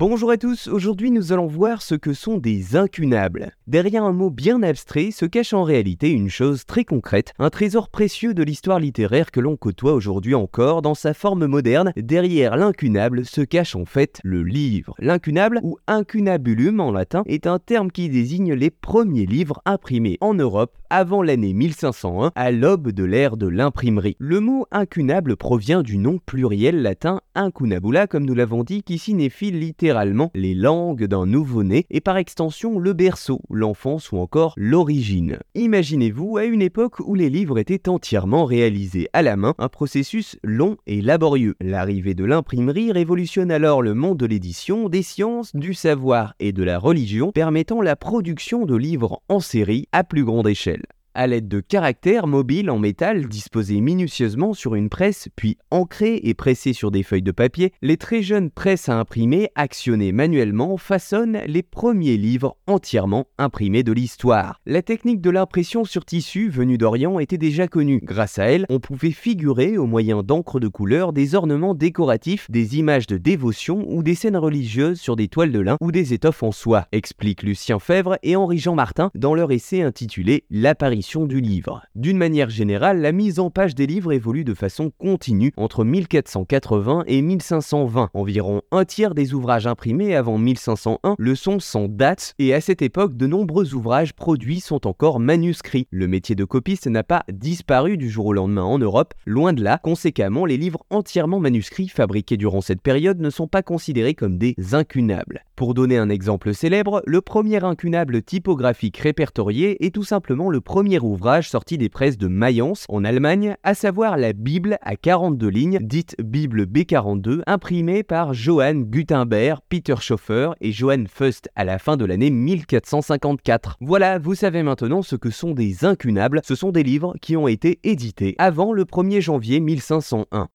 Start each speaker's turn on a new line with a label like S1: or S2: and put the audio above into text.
S1: Bonjour à tous, aujourd'hui nous allons voir ce que sont des incunables. Derrière un mot bien abstrait se cache en réalité une chose très concrète, un trésor précieux de l'histoire littéraire que l'on côtoie aujourd'hui encore dans sa forme moderne. Derrière l'incunable se cache en fait le livre. L'incunable, ou incunabulum en latin, est un terme qui désigne les premiers livres imprimés en Europe avant l'année 1501, à l'aube de l'ère de l'imprimerie. Le mot incunable provient du nom pluriel latin incunabula, comme nous l'avons dit, qui signifie littéralement les langues d'un nouveau-né et par extension le berceau, l'enfance ou encore l'origine. Imaginez-vous à une époque où les livres étaient entièrement réalisés à la main, un processus long et laborieux. L'arrivée de l'imprimerie révolutionne alors le monde de l'édition, des sciences, du savoir et de la religion, permettant la production de livres en série à plus grande échelle à l'aide de caractères mobiles en métal disposés minutieusement sur une presse, puis ancrés et pressés sur des feuilles de papier, les très jeunes presses à imprimer, actionnées manuellement, façonnent les premiers livres entièrement imprimés de l'histoire. La technique de l'impression sur tissu venue d'Orient était déjà connue. Grâce à elle, on pouvait figurer, au moyen d'encre de couleur, des ornements décoratifs, des images de dévotion ou des scènes religieuses sur des toiles de lin ou des étoffes en soie, expliquent Lucien Fèvre et Henri-Jean Martin dans leur essai intitulé L'apparition du livre. D'une manière générale, la mise en page des livres évolue de façon continue entre 1480 et 1520. Environ un tiers des ouvrages imprimés avant 1501 le sont sans date et à cette époque, de nombreux ouvrages produits sont encore manuscrits. Le métier de copiste n'a pas disparu du jour au lendemain en Europe, loin de là. Conséquemment, les livres entièrement manuscrits fabriqués durant cette période ne sont pas considérés comme des incunables. Pour donner un exemple célèbre, le premier incunable typographique répertorié est tout simplement le premier ouvrage sorti des presses de Mayence en Allemagne, à savoir la Bible à 42 lignes, dite Bible B42, imprimée par Johann Gutenberg, Peter Schoeffer et Johann Fust à la fin de l'année 1454. Voilà, vous savez maintenant ce que sont des incunables, ce sont des livres qui ont été édités avant le 1er janvier 1501.